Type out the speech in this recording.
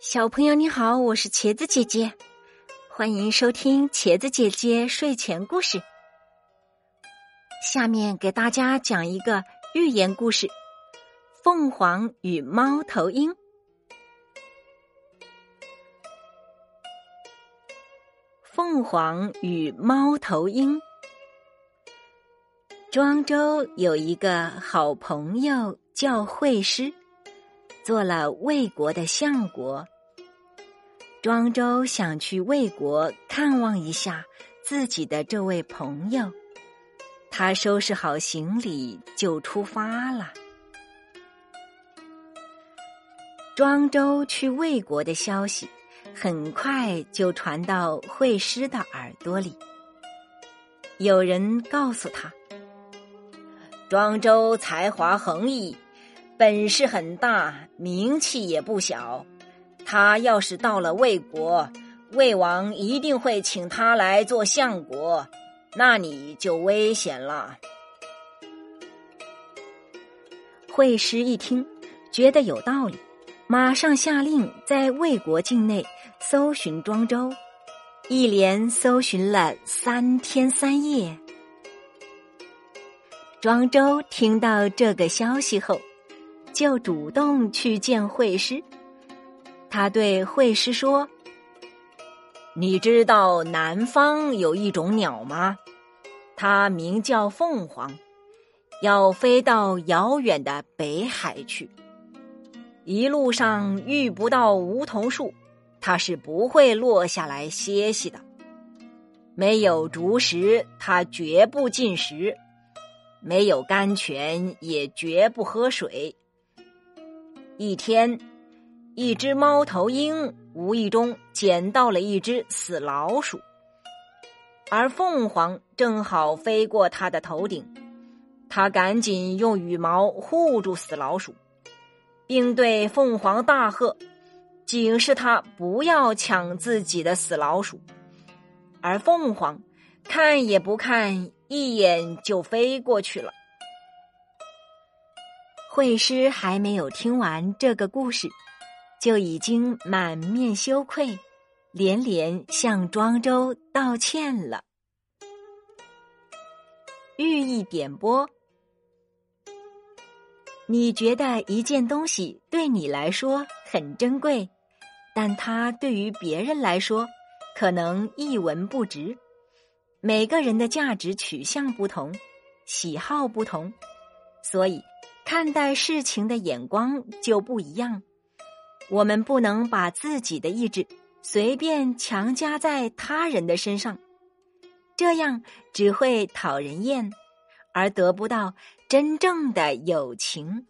小朋友你好，我是茄子姐姐，欢迎收听茄子姐姐睡前故事。下面给大家讲一个寓言故事：凤凰与猫头鹰。凤凰与猫头鹰。庄周有一个好朋友叫惠施。做了魏国的相国，庄周想去魏国看望一下自己的这位朋友，他收拾好行李就出发了。庄周去魏国的消息很快就传到惠施的耳朵里，有人告诉他，庄周才华横溢。本事很大，名气也不小。他要是到了魏国，魏王一定会请他来做相国，那你就危险了。惠施一听，觉得有道理，马上下令在魏国境内搜寻庄周，一连搜寻了三天三夜。庄周听到这个消息后。就主动去见惠施，他对惠施说：“你知道南方有一种鸟吗？它名叫凤凰，要飞到遥远的北海去。一路上遇不到梧桐树，它是不会落下来歇息的。没有竹食，它绝不进食；没有甘泉，也绝不喝水。”一天，一只猫头鹰无意中捡到了一只死老鼠，而凤凰正好飞过它的头顶，它赶紧用羽毛护住死老鼠，并对凤凰大喝，警示它不要抢自己的死老鼠。而凤凰看也不看，一眼就飞过去了。惠施还没有听完这个故事，就已经满面羞愧，连连向庄周道歉了。寓意点播：你觉得一件东西对你来说很珍贵，但它对于别人来说可能一文不值。每个人的价值取向不同，喜好不同，所以。看待事情的眼光就不一样，我们不能把自己的意志随便强加在他人的身上，这样只会讨人厌，而得不到真正的友情。